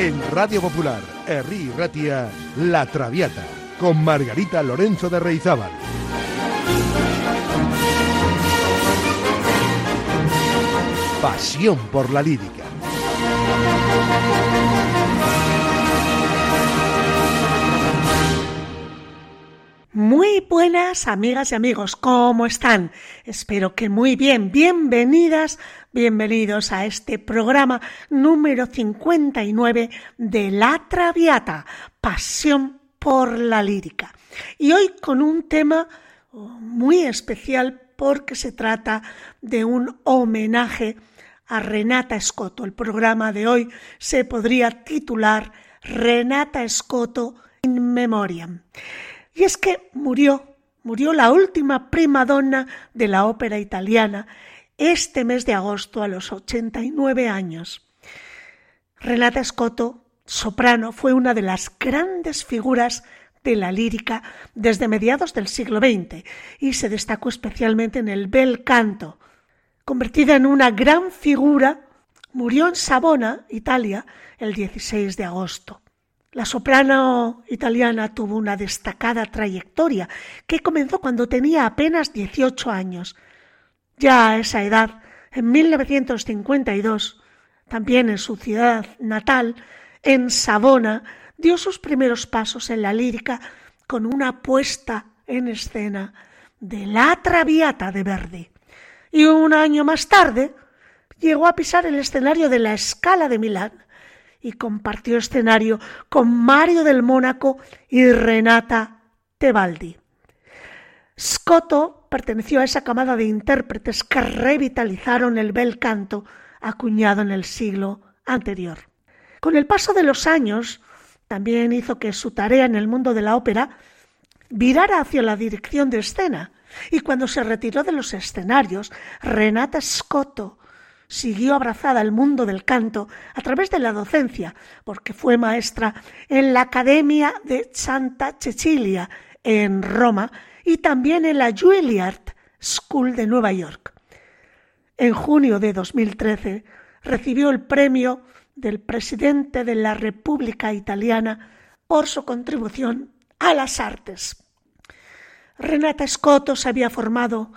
En Radio Popular, Herri Ratia, La Traviata, con Margarita Lorenzo de Reizábal. Pasión por la lírica. Muy buenas amigas y amigos, ¿cómo están? Espero que muy bien. Bienvenidas, bienvenidos a este programa número 59 de La Traviata, Pasión por la Lírica. Y hoy con un tema muy especial porque se trata de un homenaje a Renata Escoto. El programa de hoy se podría titular Renata Escoto in Memoriam. Y es que murió, murió la última prima donna de la ópera italiana este mes de agosto a los 89 años. Renata Scotto, soprano, fue una de las grandes figuras de la lírica desde mediados del siglo XX y se destacó especialmente en el bel canto. Convertida en una gran figura, murió en Savona, Italia, el 16 de agosto. La soprano italiana tuvo una destacada trayectoria que comenzó cuando tenía apenas 18 años. Ya a esa edad, en 1952, también en su ciudad natal, en Savona, dio sus primeros pasos en la lírica con una puesta en escena de La Traviata de Verdi. Y un año más tarde llegó a pisar el escenario de la Scala de Milán y compartió escenario con Mario del Mónaco y Renata Tebaldi. Scotto perteneció a esa camada de intérpretes que revitalizaron el bel canto acuñado en el siglo anterior. Con el paso de los años, también hizo que su tarea en el mundo de la ópera virara hacia la dirección de escena, y cuando se retiró de los escenarios, Renata Scotto siguió abrazada al mundo del canto a través de la docencia, porque fue maestra en la Academia de Santa Cecilia en Roma y también en la Juilliard School de Nueva York. En junio de 2013 recibió el premio del presidente de la República Italiana por su contribución a las artes. Renata Scotto se había formado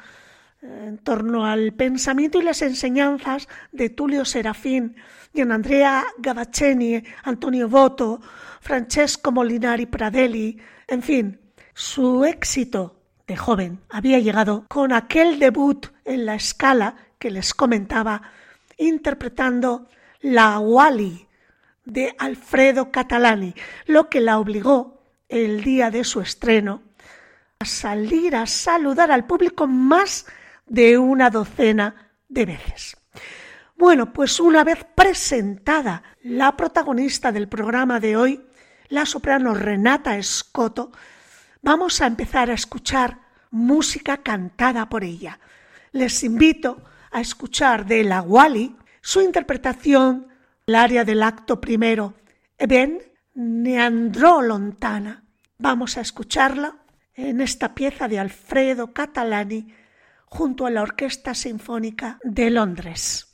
en torno al pensamiento y las enseñanzas de Tulio Serafín, Andrea Gavacceni, Antonio Boto, Francesco Molinari Pradelli, en fin, su éxito de joven había llegado con aquel debut en la escala que les comentaba, interpretando la Wally de Alfredo Catalani, lo que la obligó el día de su estreno a salir a saludar al público más de una docena de veces. Bueno, pues una vez presentada la protagonista del programa de hoy, la soprano Renata Scotto, vamos a empezar a escuchar música cantada por ella. Les invito a escuchar de la Wally su interpretación del área del acto primero, Ben Neandro Lontana. Vamos a escucharla en esta pieza de Alfredo Catalani junto a la Orquesta Sinfónica de Londres.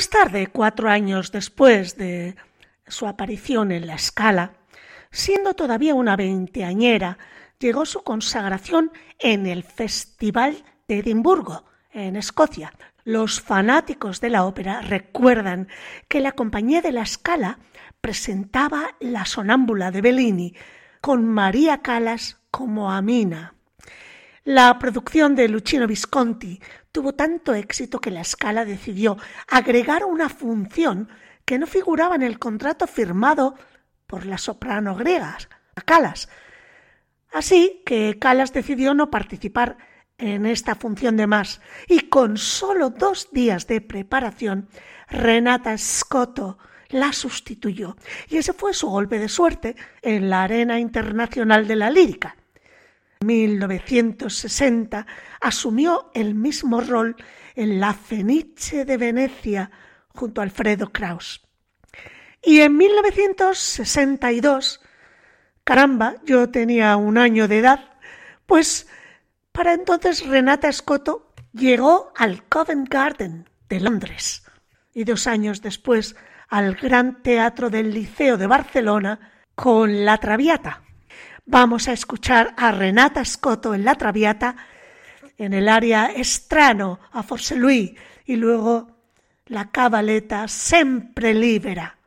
Más tarde, cuatro años después de su aparición en la escala, siendo todavía una veinteañera, llegó su consagración en el Festival de Edimburgo, en Escocia. Los fanáticos de la ópera recuerdan que la compañía de la Scala presentaba La sonámbula de Bellini con María Calas como Amina. La producción de Luchino Visconti tuvo tanto éxito que la Scala decidió agregar una función que no figuraba en el contrato firmado por la soprano griega, Calas. Así que Calas decidió no participar en esta función de más y con solo dos días de preparación, Renata Scotto la sustituyó y ese fue su golpe de suerte en la arena internacional de la lírica. En 1960 asumió el mismo rol en la Fenice de Venecia junto a Alfredo Kraus. Y en 1962, caramba, yo tenía un año de edad, pues para entonces Renata Scotto llegó al Covent Garden de Londres y dos años después al Gran Teatro del Liceo de Barcelona con La Traviata. Vamos a escuchar a Renata Scotto en La Traviata en el área Estrano a Louis y luego la cabaleta Sempre Libera.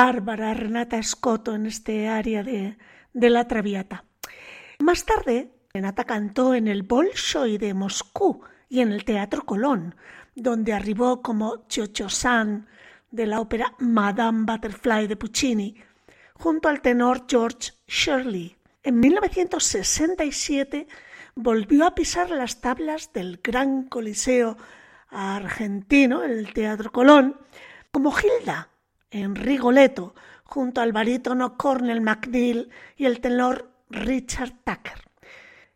Bárbara Renata Scotto en este área de, de la Traviata. Más tarde, Renata cantó en el Bolshoi de Moscú y en el Teatro Colón, donde arribó como Chocho-san de la ópera Madame Butterfly de Puccini, junto al tenor George Shirley. En 1967 volvió a pisar las tablas del gran coliseo argentino, el Teatro Colón, como Gilda, en Rigoletto, junto al barítono Cornel MacNeil y el tenor Richard Tucker.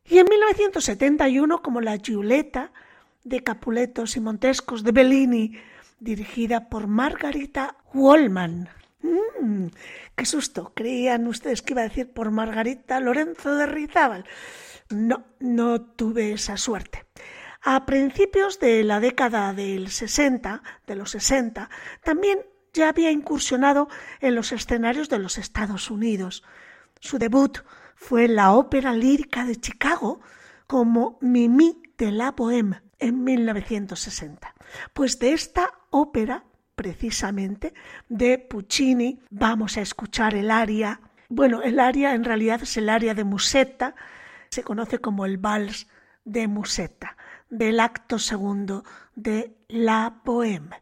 Y en 1971 como la Giulietta de Capuletos y Montescos de Bellini, dirigida por Margarita Wallman. Mm, ¡Qué susto! Creían ustedes que iba a decir por Margarita Lorenzo de Rizábal. No, no tuve esa suerte. A principios de la década del 60, de los 60, también ya había incursionado en los escenarios de los Estados Unidos. Su debut fue en la Ópera Lírica de Chicago como Mimi de la Bohème en 1960. Pues de esta ópera, precisamente, de Puccini, vamos a escuchar el aria. Bueno, el aria en realidad es el aria de Musetta, se conoce como el vals de Musetta, del acto segundo de La Bohème.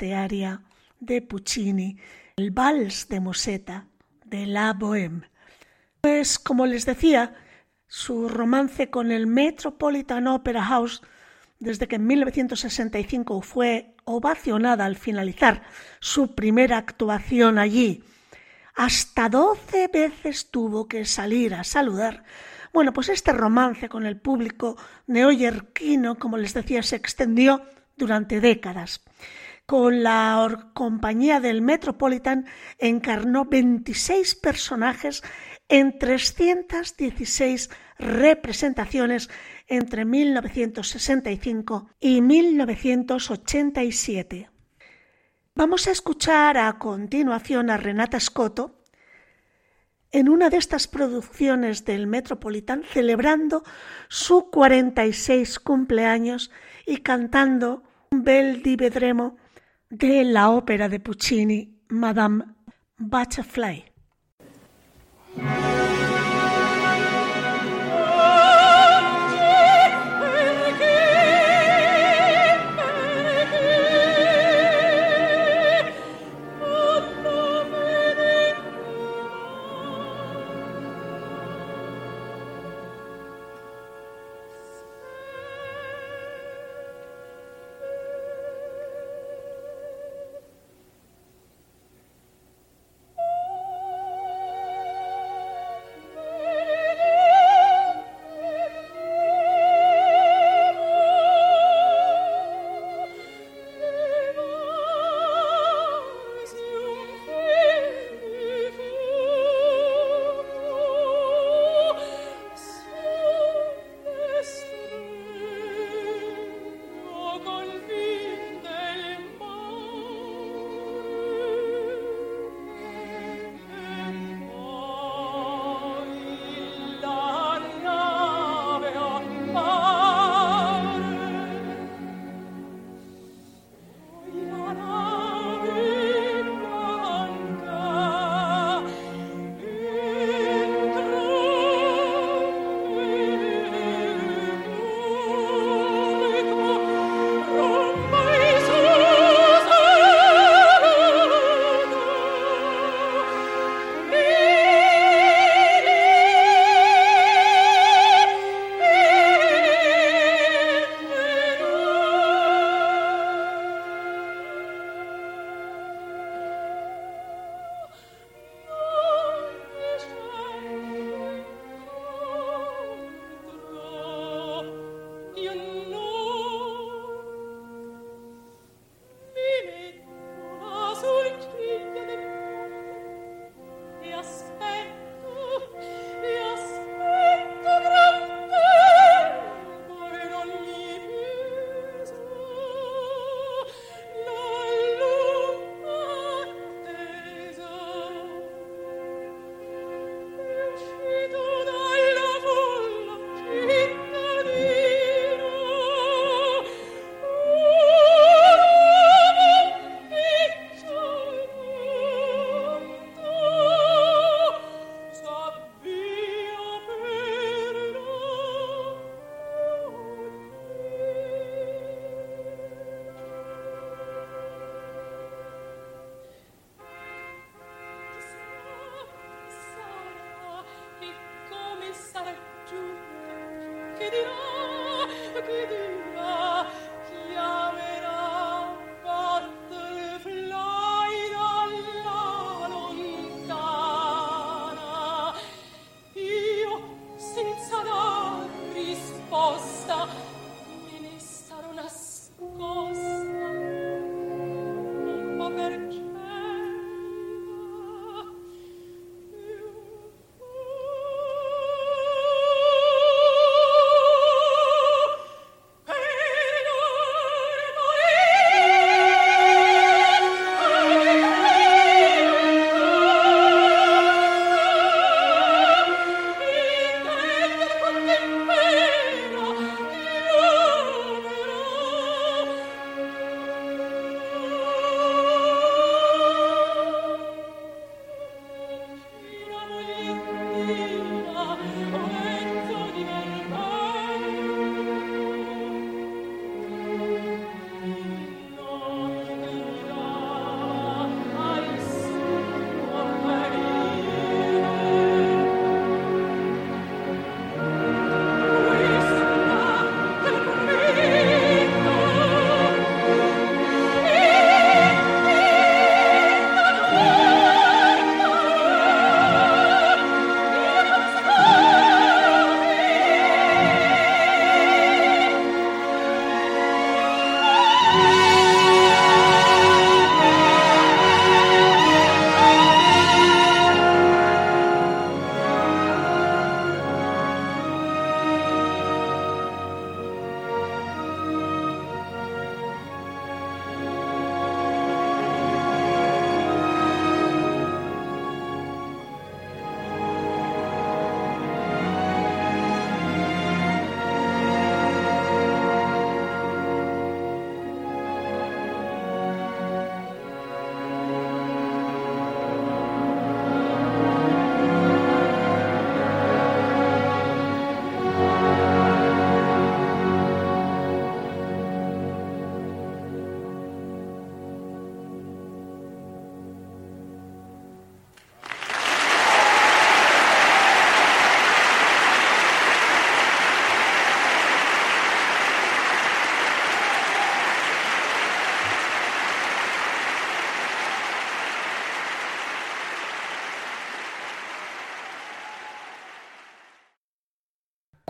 Este de Puccini, el vals de Musetta de la Bohème. Pues como les decía, su romance con el Metropolitan Opera House desde que en 1965 fue ovacionada al finalizar su primera actuación allí. Hasta doce veces tuvo que salir a saludar. Bueno, pues este romance con el público neoyorquino, como les decía, se extendió durante décadas. Con la compañía del Metropolitan encarnó 26 personajes en 316 representaciones entre 1965 y 1987. Vamos a escuchar a continuación a Renata Scotto en una de estas producciones del Metropolitan celebrando su 46 cumpleaños y cantando un bel di vedremo de la ópera de Puccini, Madame Butterfly.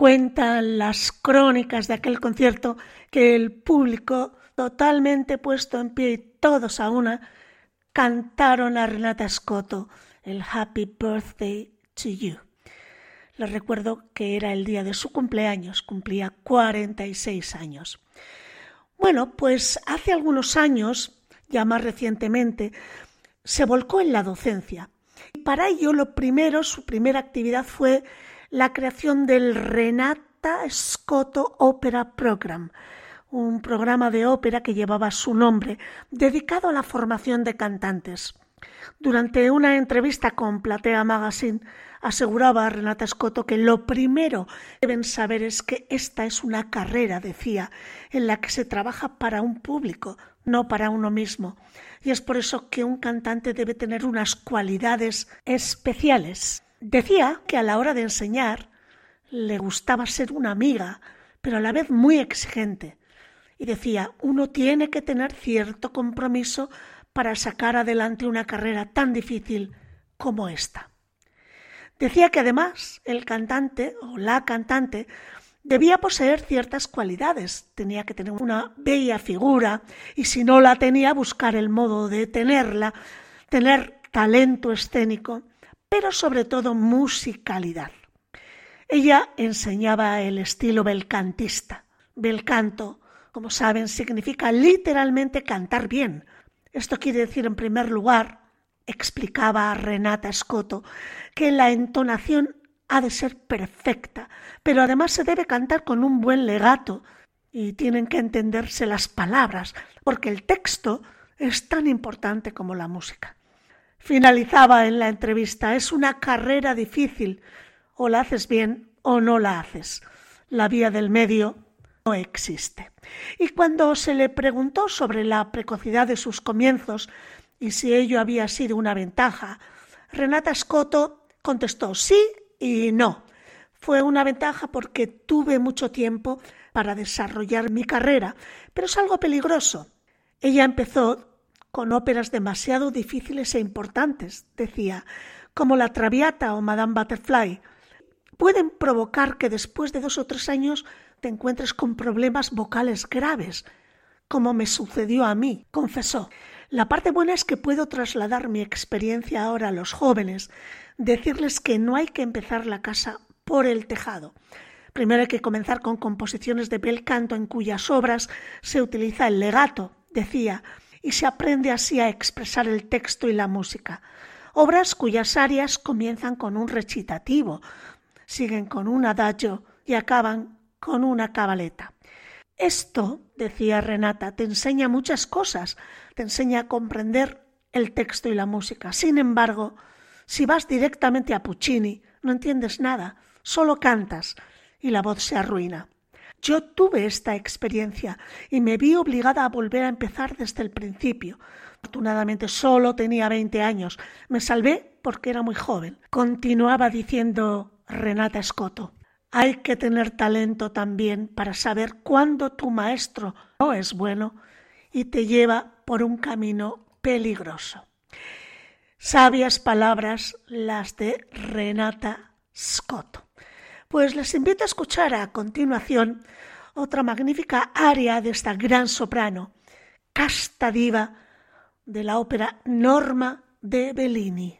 Cuentan las crónicas de aquel concierto que el público, totalmente puesto en pie y todos a una, cantaron a Renata Scotto el Happy Birthday to You. Les recuerdo que era el día de su cumpleaños, cumplía 46 años. Bueno, pues hace algunos años, ya más recientemente, se volcó en la docencia. Y para ello, lo primero, su primera actividad fue la creación del Renata Scotto Opera Program, un programa de ópera que llevaba su nombre, dedicado a la formación de cantantes. Durante una entrevista con Platea Magazine, aseguraba a Renata Scotto que lo primero que deben saber es que esta es una carrera, decía, en la que se trabaja para un público, no para uno mismo. Y es por eso que un cantante debe tener unas cualidades especiales. Decía que a la hora de enseñar le gustaba ser una amiga, pero a la vez muy exigente. Y decía, uno tiene que tener cierto compromiso para sacar adelante una carrera tan difícil como esta. Decía que además el cantante o la cantante debía poseer ciertas cualidades, tenía que tener una bella figura y si no la tenía buscar el modo de tenerla, tener talento escénico pero sobre todo musicalidad. Ella enseñaba el estilo belcantista. Belcanto, como saben, significa literalmente cantar bien. Esto quiere decir, en primer lugar, explicaba Renata Scotto, que la entonación ha de ser perfecta, pero además se debe cantar con un buen legato y tienen que entenderse las palabras, porque el texto es tan importante como la música. Finalizaba en la entrevista, es una carrera difícil, o la haces bien o no la haces. La vía del medio no existe. Y cuando se le preguntó sobre la precocidad de sus comienzos y si ello había sido una ventaja, Renata Scotto contestó sí y no. Fue una ventaja porque tuve mucho tiempo para desarrollar mi carrera, pero es algo peligroso. Ella empezó con óperas demasiado difíciles e importantes, decía, como La Traviata o Madame Butterfly, pueden provocar que después de dos o tres años te encuentres con problemas vocales graves, como me sucedió a mí, confesó. La parte buena es que puedo trasladar mi experiencia ahora a los jóvenes, decirles que no hay que empezar la casa por el tejado. Primero hay que comenzar con composiciones de bel canto en cuyas obras se utiliza el legato, decía, y se aprende así a expresar el texto y la música. Obras cuyas áreas comienzan con un recitativo, siguen con un adagio y acaban con una cabaleta. Esto, decía Renata, te enseña muchas cosas, te enseña a comprender el texto y la música. Sin embargo, si vas directamente a Puccini, no entiendes nada, solo cantas y la voz se arruina. Yo tuve esta experiencia y me vi obligada a volver a empezar desde el principio. Afortunadamente solo tenía 20 años. Me salvé porque era muy joven. Continuaba diciendo Renata Scotto. Hay que tener talento también para saber cuándo tu maestro no es bueno y te lleva por un camino peligroso. Sabias palabras las de Renata Scotto. Pues les invito a escuchar a continuación otra magnífica aria de esta gran soprano, casta diva de la ópera Norma de Bellini.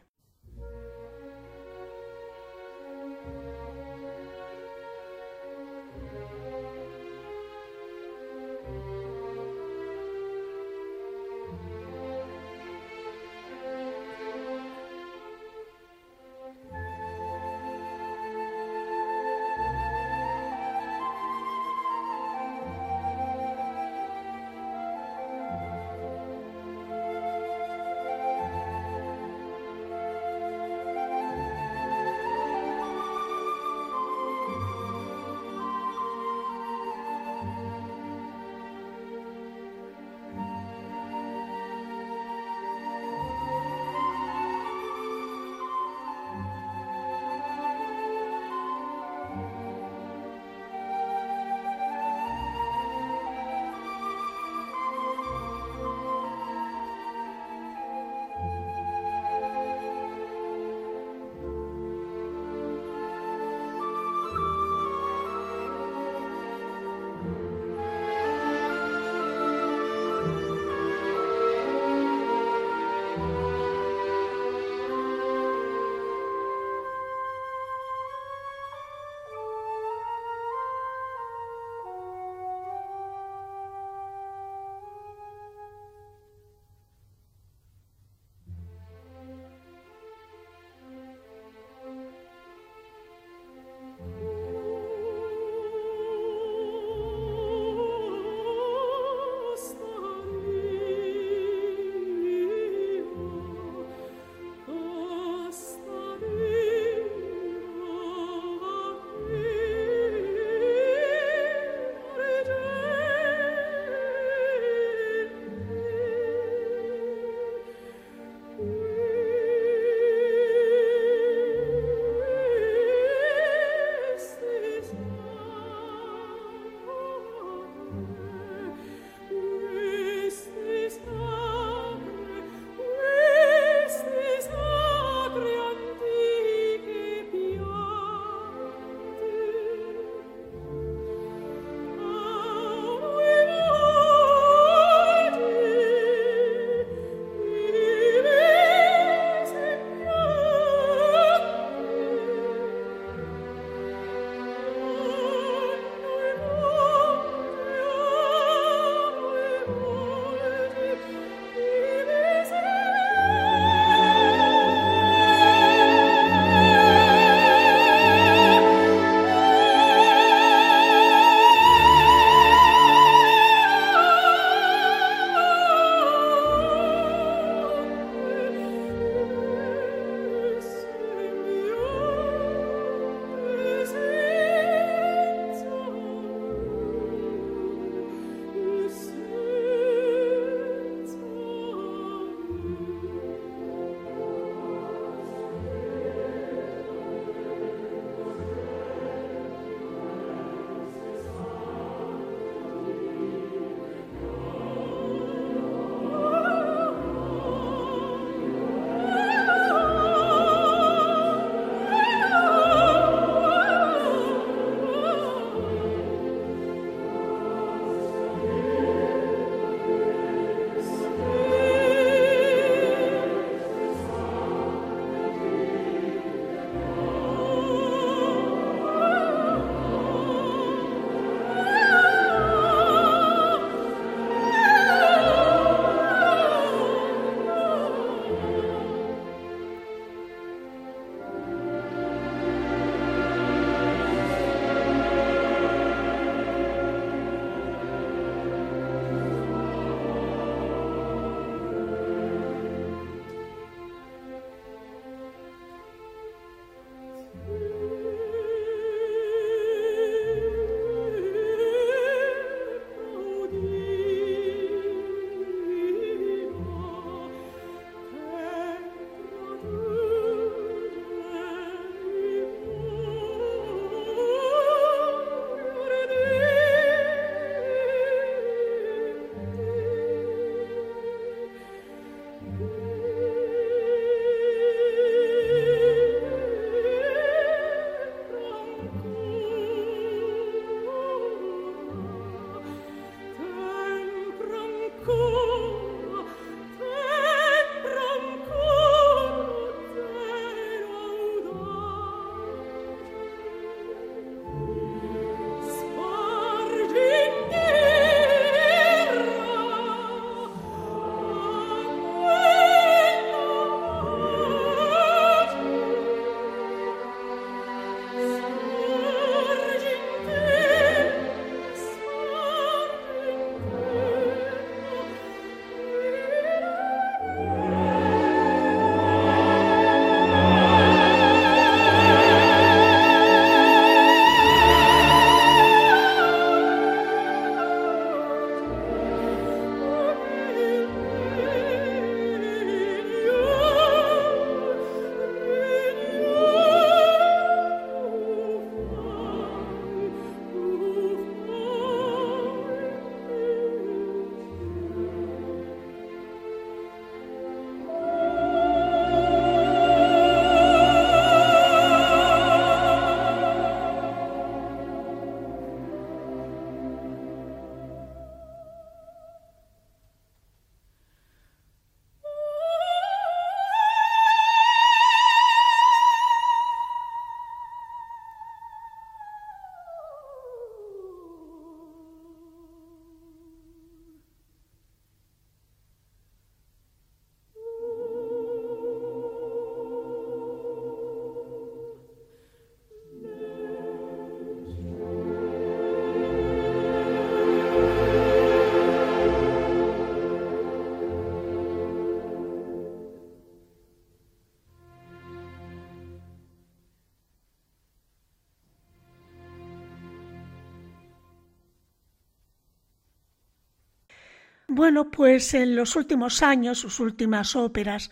Bueno, pues en los últimos años sus últimas óperas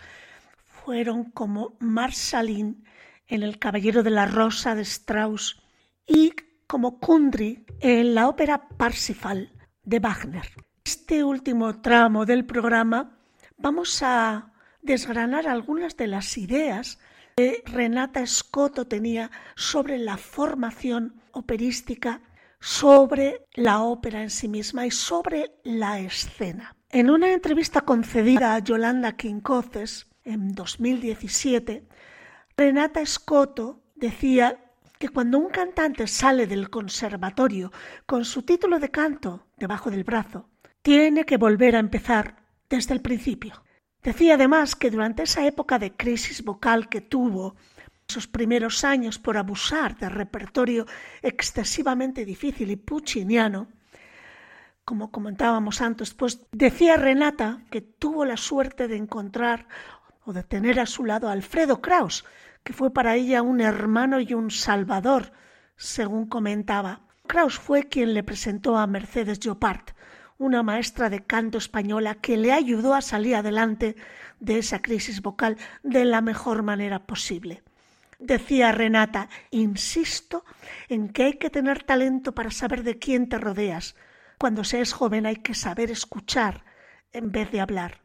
fueron como Marsalín en El Caballero de la Rosa de Strauss y como Kundry en la ópera Parsifal de Wagner. Este último tramo del programa vamos a desgranar algunas de las ideas que Renata Scotto tenía sobre la formación operística, sobre la ópera en sí misma y sobre la escena. En una entrevista concedida a Yolanda Quincoces en 2017, Renata Scotto decía que cuando un cantante sale del conservatorio con su título de canto debajo del brazo, tiene que volver a empezar desde el principio. Decía además que durante esa época de crisis vocal que tuvo, esos primeros años por abusar de repertorio excesivamente difícil y pucciniano, como comentábamos antes, pues decía Renata que tuvo la suerte de encontrar o de tener a su lado a Alfredo Kraus, que fue para ella un hermano y un salvador, según comentaba. Kraus fue quien le presentó a Mercedes Llopart, una maestra de canto española que le ayudó a salir adelante de esa crisis vocal de la mejor manera posible. Decía Renata, insisto en que hay que tener talento para saber de quién te rodeas. Cuando se es joven hay que saber escuchar en vez de hablar.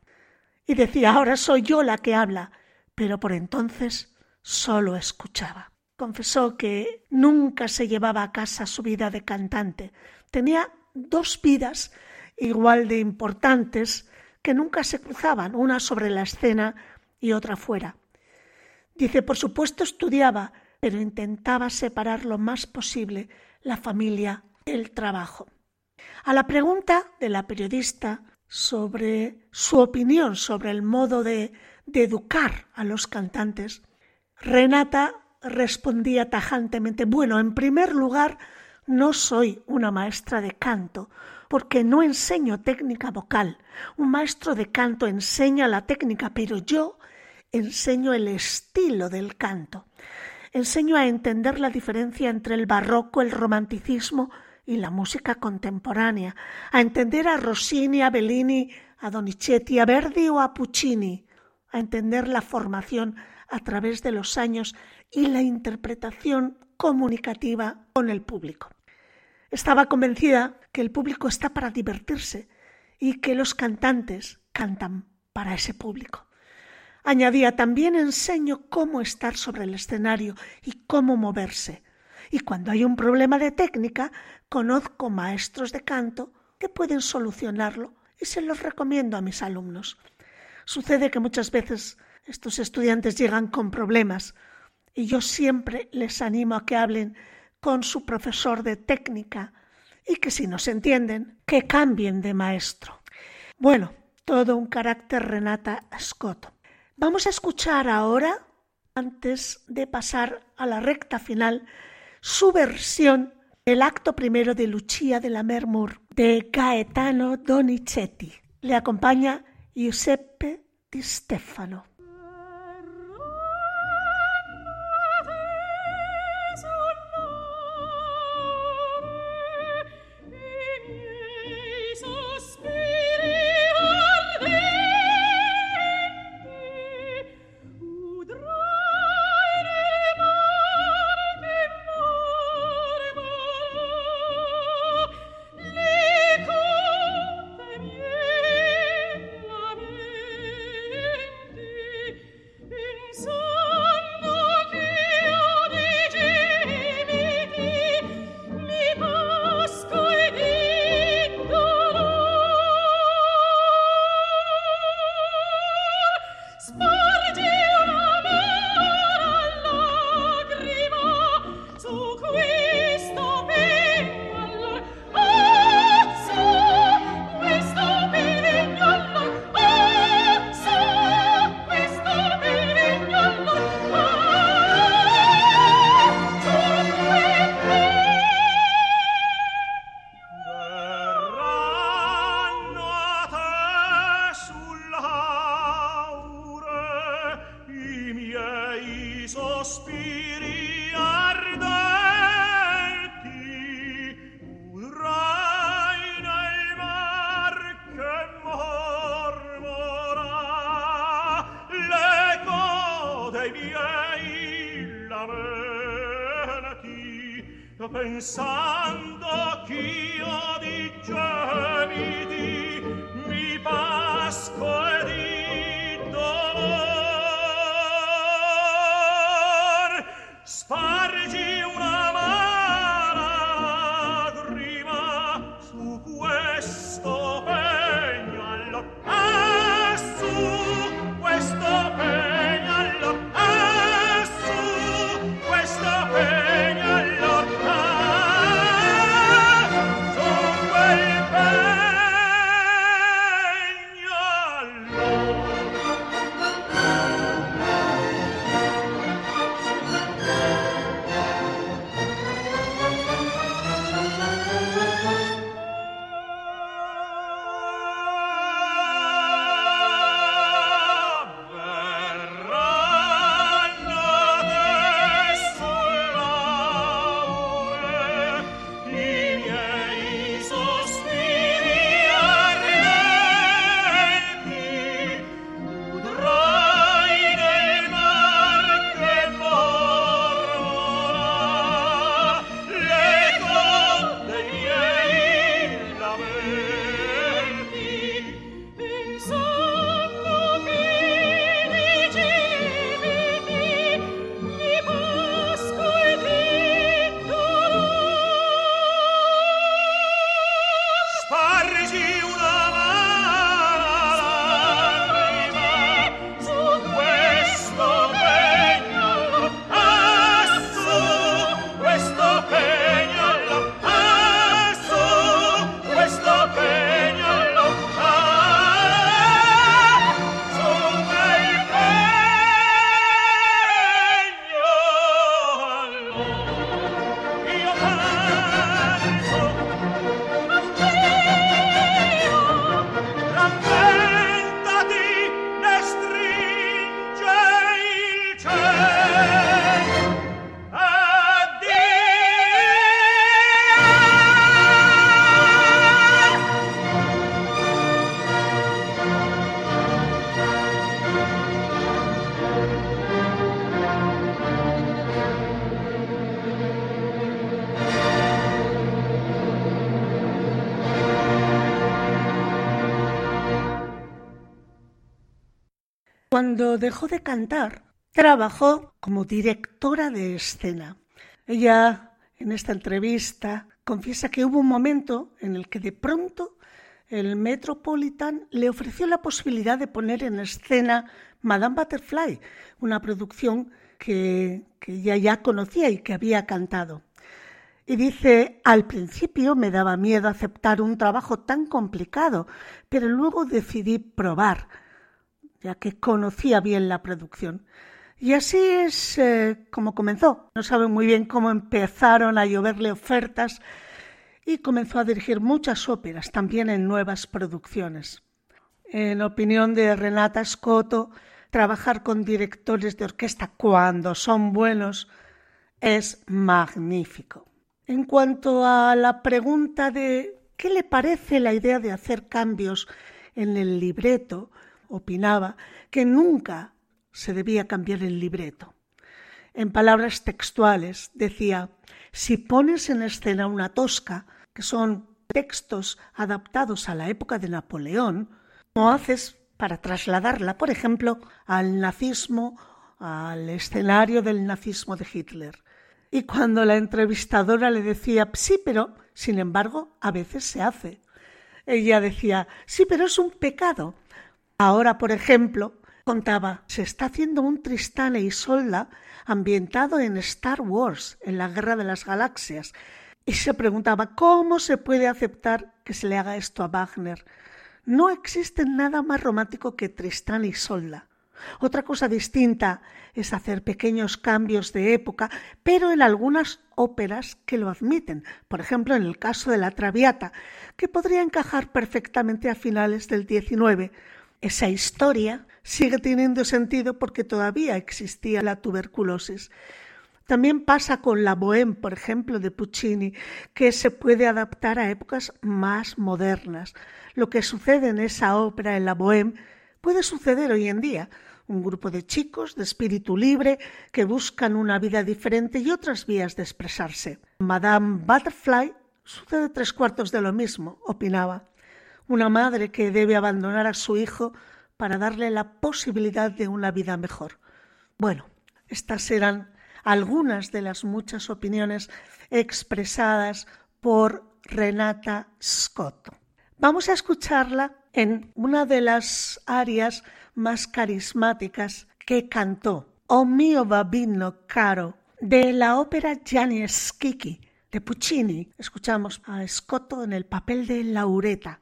Y decía, ahora soy yo la que habla, pero por entonces solo escuchaba. Confesó que nunca se llevaba a casa su vida de cantante. Tenía dos vidas igual de importantes que nunca se cruzaban, una sobre la escena y otra fuera. Dice, por supuesto estudiaba, pero intentaba separar lo más posible la familia del trabajo. A la pregunta de la periodista sobre su opinión sobre el modo de, educar a los cantantes, Renata respondía tajantemente, bueno, en primer lugar, no soy una maestra de canto, porque no enseño técnica vocal. Un maestro de canto enseña la técnica, pero yo enseño el estilo del canto. Enseño a entender la diferencia entre el barroco, el romanticismo y la música contemporánea, a entender a Rossini, a Bellini, a Donizetti, a Verdi o a Puccini, a entender la formación a través de los años y la interpretación comunicativa con el público. Estaba convencida que el público está para divertirse y que los cantantes cantan para ese público. Añadía, también enseño cómo estar sobre el escenario y cómo moverse. Y cuando hay un problema de técnica, conozco maestros de canto que pueden solucionarlo y se los recomiendo a mis alumnos. Sucede que muchas veces estos estudiantes llegan con problemas y yo siempre les animo a que hablen con su profesor de técnica y que si no se entienden, que cambien de maestro. Bueno, todo un carácter Renata Scott. Vamos a escuchar ahora, antes de pasar a la recta final, su versión del acto primero de Lucia de la Mermur de Gaetano Donizetti. Le acompaña Giuseppe Di Stefano. Cuando dejó de cantar, trabajó como directora de escena. Ella, en esta entrevista, confiesa que hubo un momento en el que de pronto el Metropolitan le ofreció la posibilidad de poner en escena Madame Butterfly, una producción que, ella ya conocía y que había cantado. Y dice, al principio me daba miedo aceptar un trabajo tan complicado, pero luego decidí probar, ya que conocía bien la producción. Y así es eh, como comenzó. No saben muy bien cómo empezaron a lloverle ofertas y comenzó a dirigir muchas óperas, también en nuevas producciones. En opinión de Renata Scotto, trabajar con directores de orquesta cuando son buenos es magnífico. En cuanto a la pregunta de qué le parece la idea de hacer cambios en el libreto, opinaba que nunca se debía cambiar el libreto. En palabras textuales decía, si pones en escena una tosca, que son textos adaptados a la época de Napoleón, ¿cómo haces para trasladarla, por ejemplo, al nazismo, al escenario del nazismo de Hitler? Y cuando la entrevistadora le decía, sí, pero, sin embargo, a veces se hace. Ella decía, sí, pero es un pecado. Ahora, por ejemplo, contaba, se está haciendo un Tristán e Isolda ambientado en Star Wars, en la Guerra de las Galaxias, y se preguntaba, ¿cómo se puede aceptar que se le haga esto a Wagner? No existe nada más romántico que Tristán y Isolda. Otra cosa distinta es hacer pequeños cambios de época, pero en algunas óperas que lo admiten, por ejemplo en el caso de La Traviata, que podría encajar perfectamente a finales del XIX. Esa historia sigue teniendo sentido porque todavía existía la tuberculosis. También pasa con la Bohème, por ejemplo, de Puccini, que se puede adaptar a épocas más modernas. Lo que sucede en esa ópera, en la Bohème, puede suceder hoy en día. un grupo de chicos de espíritu libre que buscan una vida diferente y otras vías de expresarse. Madame Butterfly sucede tres cuartos de lo mismo, opinaba. Una madre que debe abandonar a su hijo para darle la posibilidad de una vida mejor. Bueno, estas eran algunas de las muchas opiniones expresadas por Renata Scott. Vamos a escucharla en una de las arias más carismáticas que cantó, O mio babino caro, de la ópera Gianni Schicchi de Puccini. Escuchamos a Scotto en el papel de Laureta,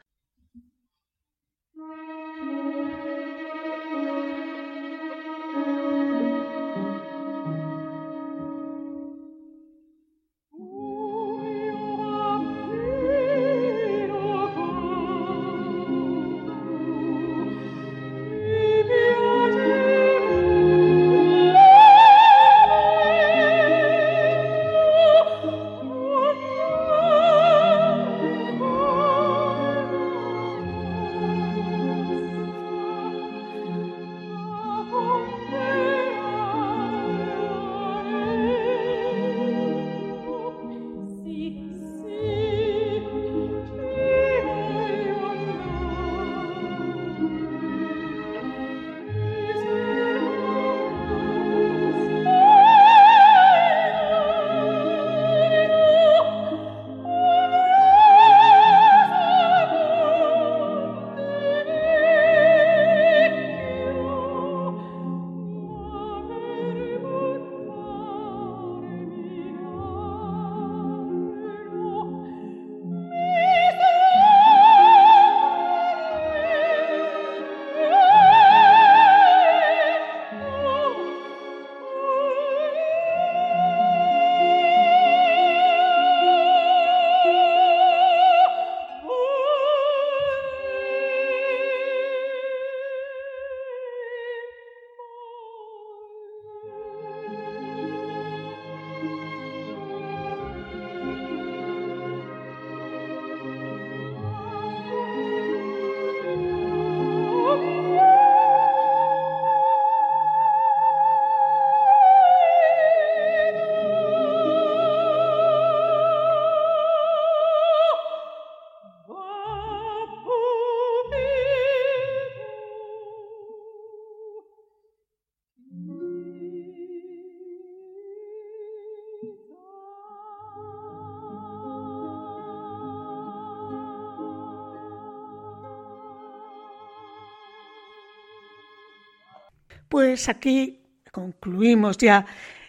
Pues aquí concluimos ya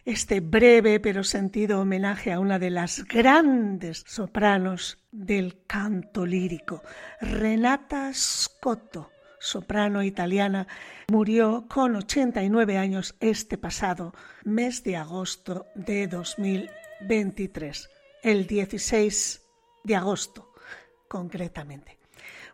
este breve pero sentido homenaje a una de las grandes sopranos del canto lírico, Renata Scotto, soprano italiana, murió con 89 años este pasado mes de agosto de 2023, el 16 de agosto concretamente.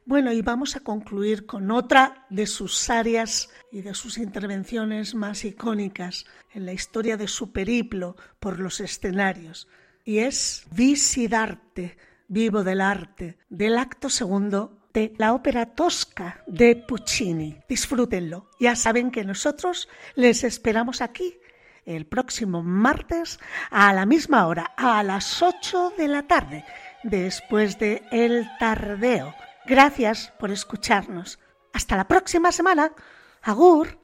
Bueno, y vamos a concluir con otra de sus áreas y de sus intervenciones más icónicas en la historia de su periplo por los escenarios, y es Visidarte, vivo del arte, del acto segundo de la ópera tosca de Puccini. Disfrútenlo. Ya saben que nosotros les esperamos aquí el próximo martes a la misma hora, a las 8 de la tarde, después de El Tardeo Gracias por escucharnos. Hasta la próxima semana. Agur.